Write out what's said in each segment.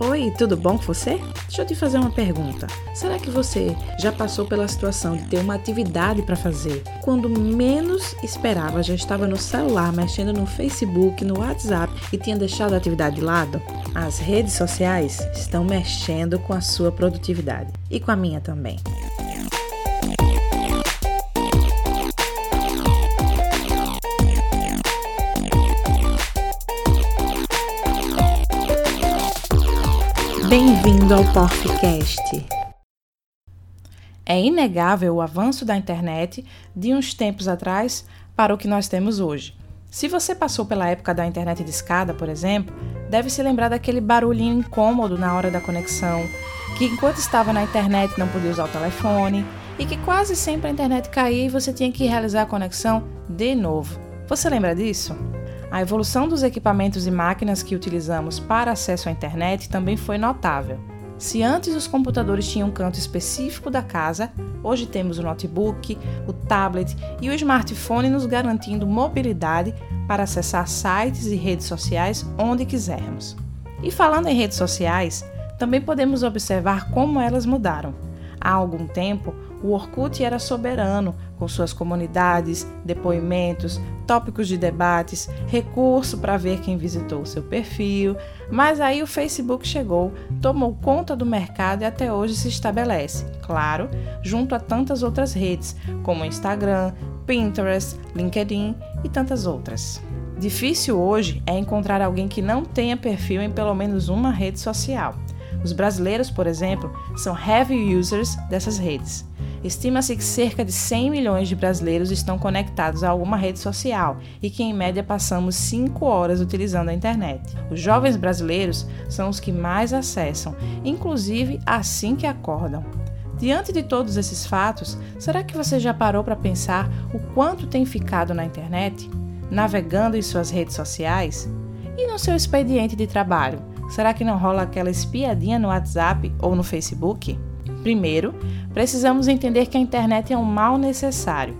Oi, tudo bom com você? Deixa eu te fazer uma pergunta. Será que você já passou pela situação de ter uma atividade para fazer? Quando menos esperava, já estava no celular, mexendo no Facebook, no WhatsApp e tinha deixado a atividade de lado? As redes sociais estão mexendo com a sua produtividade e com a minha também. Bem-vindo ao Porficast. É inegável o avanço da internet de uns tempos atrás para o que nós temos hoje. Se você passou pela época da internet de escada, por exemplo, deve se lembrar daquele barulhinho incômodo na hora da conexão, que enquanto estava na internet não podia usar o telefone e que quase sempre a internet caía e você tinha que realizar a conexão de novo. Você lembra disso? A evolução dos equipamentos e máquinas que utilizamos para acesso à internet também foi notável. Se antes os computadores tinham um canto específico da casa, hoje temos o notebook, o tablet e o smartphone nos garantindo mobilidade para acessar sites e redes sociais onde quisermos. E falando em redes sociais, também podemos observar como elas mudaram. Há algum tempo, o Orkut era soberano, com suas comunidades, depoimentos, tópicos de debates, recurso para ver quem visitou o seu perfil. Mas aí o Facebook chegou, tomou conta do mercado e até hoje se estabelece, claro, junto a tantas outras redes, como Instagram, Pinterest, LinkedIn e tantas outras. Difícil hoje é encontrar alguém que não tenha perfil em pelo menos uma rede social. Os brasileiros, por exemplo, são heavy users dessas redes. Estima-se que cerca de 100 milhões de brasileiros estão conectados a alguma rede social e que, em média, passamos 5 horas utilizando a internet. Os jovens brasileiros são os que mais acessam, inclusive assim que acordam. Diante de todos esses fatos, será que você já parou para pensar o quanto tem ficado na internet? Navegando em suas redes sociais? E no seu expediente de trabalho? Será que não rola aquela espiadinha no WhatsApp ou no Facebook? Primeiro, precisamos entender que a internet é um mal necessário.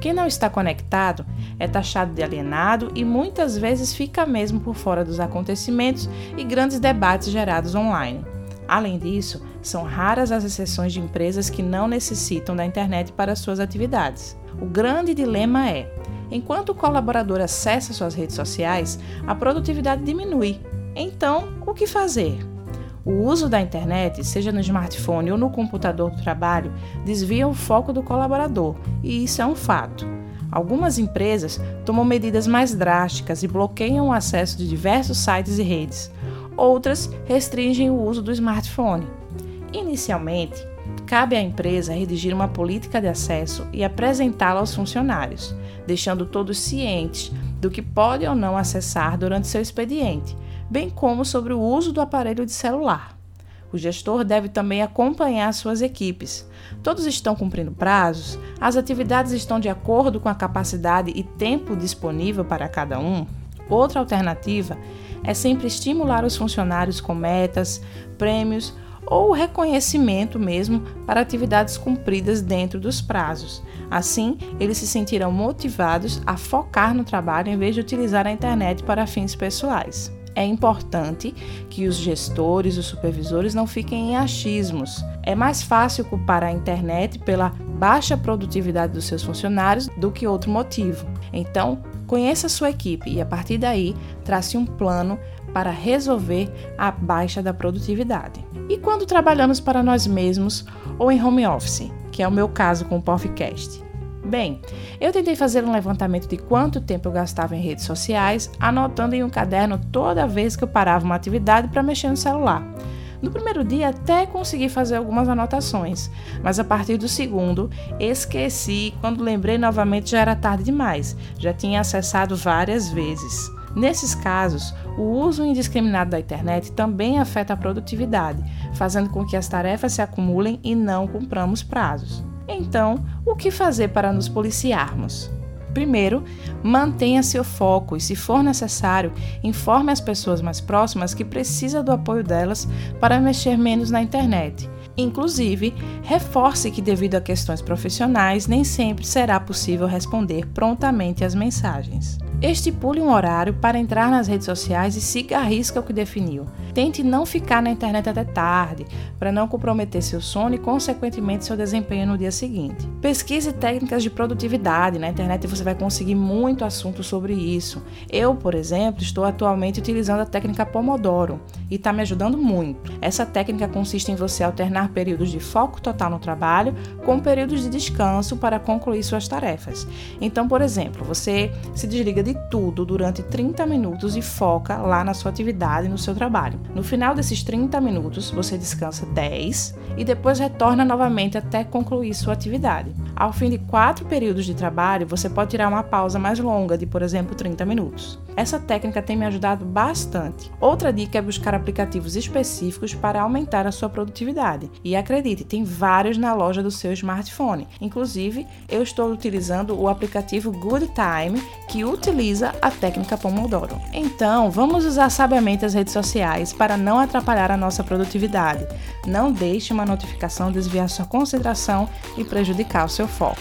Quem não está conectado é taxado de alienado e muitas vezes fica mesmo por fora dos acontecimentos e grandes debates gerados online. Além disso, são raras as exceções de empresas que não necessitam da internet para suas atividades. O grande dilema é: enquanto o colaborador acessa suas redes sociais, a produtividade diminui. Então, o que fazer? O uso da internet, seja no smartphone ou no computador do trabalho, desvia o foco do colaborador, e isso é um fato. Algumas empresas tomam medidas mais drásticas e bloqueiam o acesso de diversos sites e redes. Outras restringem o uso do smartphone. Inicialmente, cabe à empresa redigir uma política de acesso e apresentá-la aos funcionários, deixando todos cientes do que podem ou não acessar durante seu expediente bem como sobre o uso do aparelho de celular. O gestor deve também acompanhar suas equipes. Todos estão cumprindo prazos? As atividades estão de acordo com a capacidade e tempo disponível para cada um? Outra alternativa é sempre estimular os funcionários com metas, prêmios ou reconhecimento mesmo para atividades cumpridas dentro dos prazos. Assim, eles se sentirão motivados a focar no trabalho em vez de utilizar a internet para fins pessoais é importante que os gestores, os supervisores não fiquem em achismos. É mais fácil culpar a internet pela baixa produtividade dos seus funcionários do que outro motivo. Então, conheça a sua equipe e a partir daí trace um plano para resolver a baixa da produtividade. E quando trabalhamos para nós mesmos ou em home office, que é o meu caso com o podcast? Bem, eu tentei fazer um levantamento de quanto tempo eu gastava em redes sociais, anotando em um caderno toda vez que eu parava uma atividade para mexer no celular. No primeiro dia até consegui fazer algumas anotações, mas a partir do segundo esqueci. Quando lembrei novamente já era tarde demais, já tinha acessado várias vezes. Nesses casos, o uso indiscriminado da internet também afeta a produtividade, fazendo com que as tarefas se acumulem e não cumpramos prazos. Então, o que fazer para nos policiarmos? Primeiro, mantenha seu foco e, se for necessário, informe as pessoas mais próximas que precisa do apoio delas para mexer menos na internet. Inclusive, reforce que, devido a questões profissionais, nem sempre será possível responder prontamente às mensagens. Estipule um horário para entrar nas redes sociais e siga a risca o que definiu. Tente não ficar na internet até tarde, para não comprometer seu sono e, consequentemente, seu desempenho no dia seguinte. Pesquise técnicas de produtividade. Na internet você vai conseguir muito assunto sobre isso. Eu, por exemplo, estou atualmente utilizando a técnica Pomodoro e está me ajudando muito. Essa técnica consiste em você alternar períodos de foco total no trabalho com períodos de descanso para concluir suas tarefas. Então, por exemplo, você se desliga de tudo durante 30 minutos e foca lá na sua atividade, no seu trabalho. No final desses 30 minutos, você descansa 10 e depois retorna novamente até concluir sua atividade. Ao fim de quatro períodos de trabalho, você pode tirar uma pausa mais longa, de por exemplo 30 minutos. Essa técnica tem me ajudado bastante. Outra dica é buscar aplicativos específicos para aumentar a sua produtividade. E acredite, tem vários na loja do seu smartphone. Inclusive, eu estou utilizando o aplicativo Good Time, que utiliza a técnica Pomodoro. Então, vamos usar sabiamente as redes sociais para não atrapalhar a nossa produtividade. Não deixe uma notificação desviar sua concentração e prejudicar o seu foco.